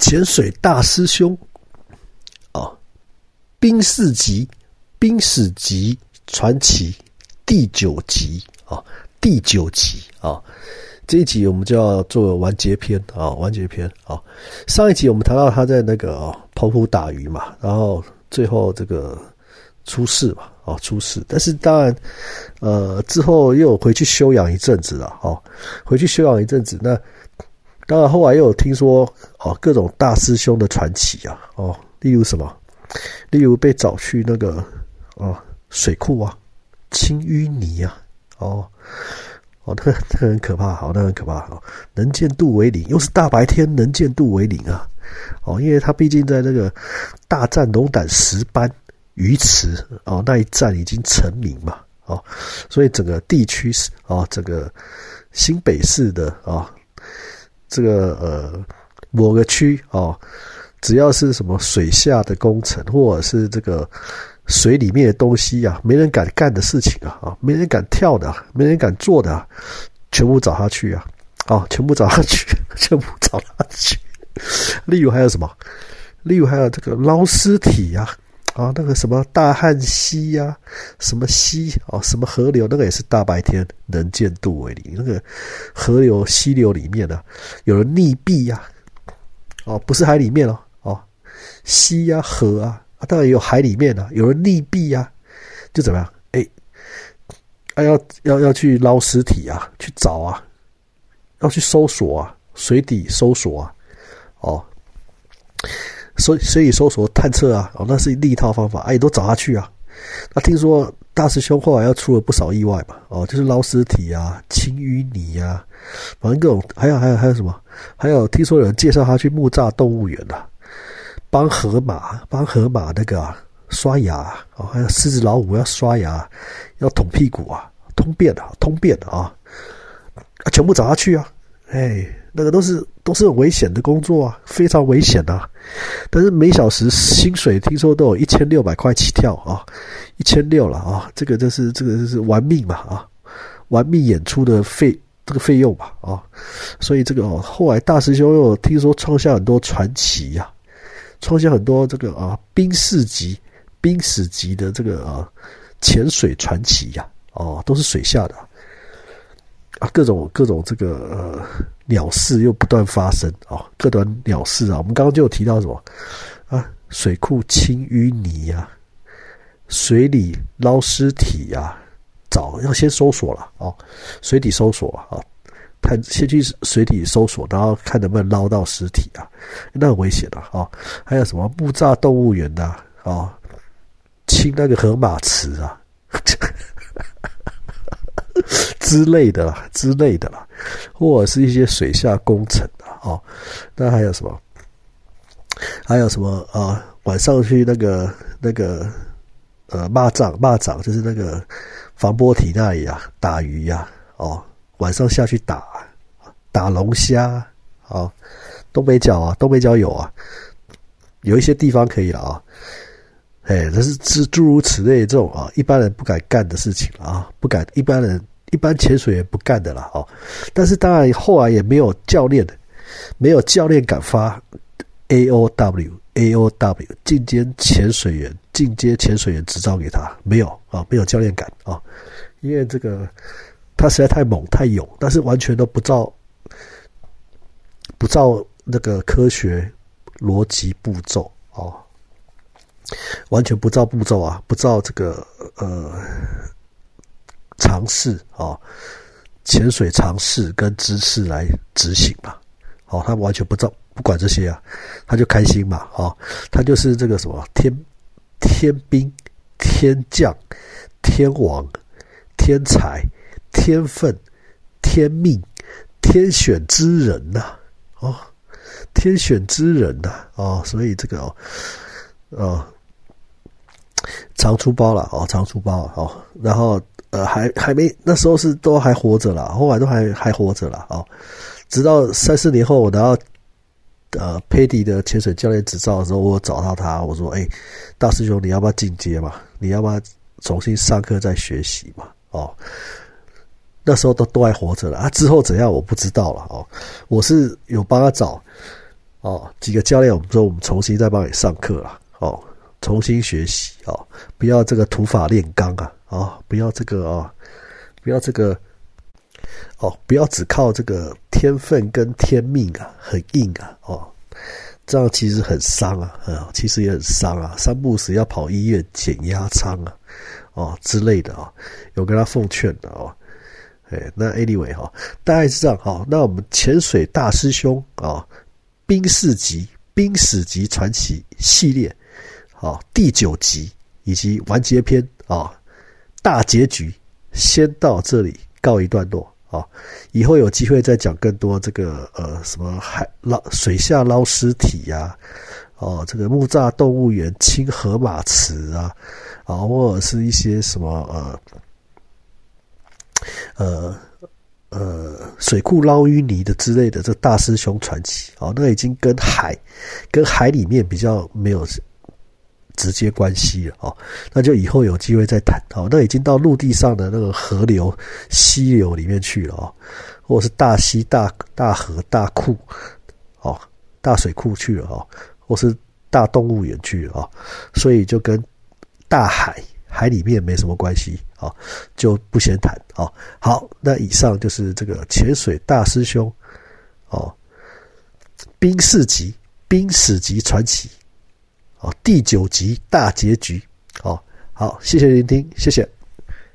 潜水大师兄，哦，冰四级，冰史级传奇第九集啊，第九集啊，这一集我们就要做完结篇啊，完结篇啊。上一集我们谈到他在那个澎湖打鱼嘛，然后最后这个出事嘛，哦，出事。但是当然，呃，之后又回去休养一阵子了，哦，回去休养一阵子。那当然后来又有听说哦，各种大师兄的传奇啊，哦，例如什么，例如被找去那个哦水库啊。清淤泥啊，哦，哦，那那很可怕，好，那很可怕，好，能见度为零，又是大白天，能见度为零啊，哦，因为他毕竟在那个大战龙胆石斑鱼池哦那一战已经成名嘛，哦，所以整个地区是哦，整个新北市的啊，这个呃某个区哦，只要是什么水下的工程或者是这个。水里面的东西呀，没人敢干的事情啊，啊，没人敢跳的，没人敢做的，全部找他去啊，啊，全部找他去，全部找他去。例如还有什么？例如还有这个捞尸体呀，啊那个什么大汉溪呀，什么溪啊，什么河流，那个也是大白天能见度为零。那个河流、溪流里面呢，有人溺毙呀，哦，不是海里面哦，哦，溪呀，河啊。当然有海里面啊，有人溺毙呀，就怎么样？哎，啊要要要去捞尸体啊，去找啊，要去搜索啊，水底搜索啊，哦，所以所以搜索探测啊，哦，那是另一套方法，哎，都找他去啊。那听说大师兄后来要出了不少意外嘛，哦，就是捞尸体啊，清淤泥啊，反正各种，还有还有还有什么？还有听说有人介绍他去木栅动物园的。帮河马，帮河马那个啊刷牙哦，还有狮子老虎要刷牙，要捅屁股啊，通便的，通便啊，啊，全部找他去啊，哎，那个都是是很危险的工作啊，非常危险的，但是每小时薪水听说都有一千六百块起跳啊，一千六了啊，这个就是这个就是玩命嘛啊，玩命演出的费这个费用吧啊，所以这个哦，后来大师兄又听说创下很多传奇呀。创下很多这个啊冰四级、冰史级的这个啊潜水传奇呀，哦，都是水下的，啊各种各种这个呃鸟事又不断发生啊，各种鸟事啊，我们刚刚就有提到什么啊，水库清淤泥呀，水里捞尸体呀，找要先搜索了哦，水底搜索啊。看，先去水底搜索，然后看能不能捞到尸体啊，那很危险的啊。还有什么木栅动物园的啊，清那个河马池啊，之类的啦，之类的啦，或者是一些水下工程的啊。那还有什么？还有什么啊？晚上去那个那个呃，蚂蚱蚂蚱，就是那个防波堤那里啊，打鱼呀，哦。晚上下去打打龙虾啊，东北角啊，东北角有啊，有一些地方可以了啊，哎，这是诸诸如此类这种啊，一般人不敢干的事情啊，不敢一般人一般潜水员不干的了哦。但是当然后来也没有教练，没有教练敢发 A O W A O W 进阶潜水员进阶潜水员执照给他，没有啊，没有教练敢啊，因为这个。他实在太猛太勇，但是完全都不照不照那个科学逻辑步骤哦，完全不照步骤啊，不照这个呃尝试啊，潜水尝试跟知识来执行嘛，哦，他完全不照不管这些啊，他就开心嘛，哦，他就是这个什么天天兵天将天王天才。天分、天命、天选之人呐，哦，天选之人呐，哦，所以这个哦，哦，常出包了哦，常出包哦，然后呃，还还没那时候是都还活着了，后来都还还活着了哦，直到三四年后，我拿到呃佩迪的潜水教练执照的时候，我找到他，我说：“哎，大师兄，你要不要进阶嘛？你要不要重新上课再学习嘛？”哦。那时候都都还活着了啊！之后怎样我不知道了哦。我是有帮他找哦，几个教练，我们说我们重新再帮你上课了，哦，重新学习哦，不要这个土法炼钢啊，啊，不要这个啊，不要这个，哦，不要只靠这个天分跟天命啊，很硬啊，哦，这样其实很伤啊，啊，其实也很伤啊，三不时要跑医院减压仓啊，哦之类的啊，有跟他奉劝的哦。哎，那 anyway 哈，大概是这样哈。那我们潜水大师兄啊。冰士级、冰史级传奇系列，好，第九集以及完结篇啊，大结局先到这里告一段落啊。以后有机会再讲更多这个呃什么海捞水下捞尸体呀，哦，这个木栅动物园清河马池啊，啊，或者是一些什么呃呃。呃，水库捞淤泥的之类的，这大师兄传奇哦，那已经跟海，跟海里面比较没有直接关系了哦，那就以后有机会再谈哦。那已经到陆地上的那个河流、溪流里面去了哦，或是大溪、大大河、大库哦，大水库去了哦，或是大动物园去了哦，所以就跟大海。海里面没什么关系啊，就不先谈啊。好，那以上就是这个潜水大师兄哦，冰士级、冰史级传奇。哦，第九集大结局哦。好，谢谢聆听，谢谢。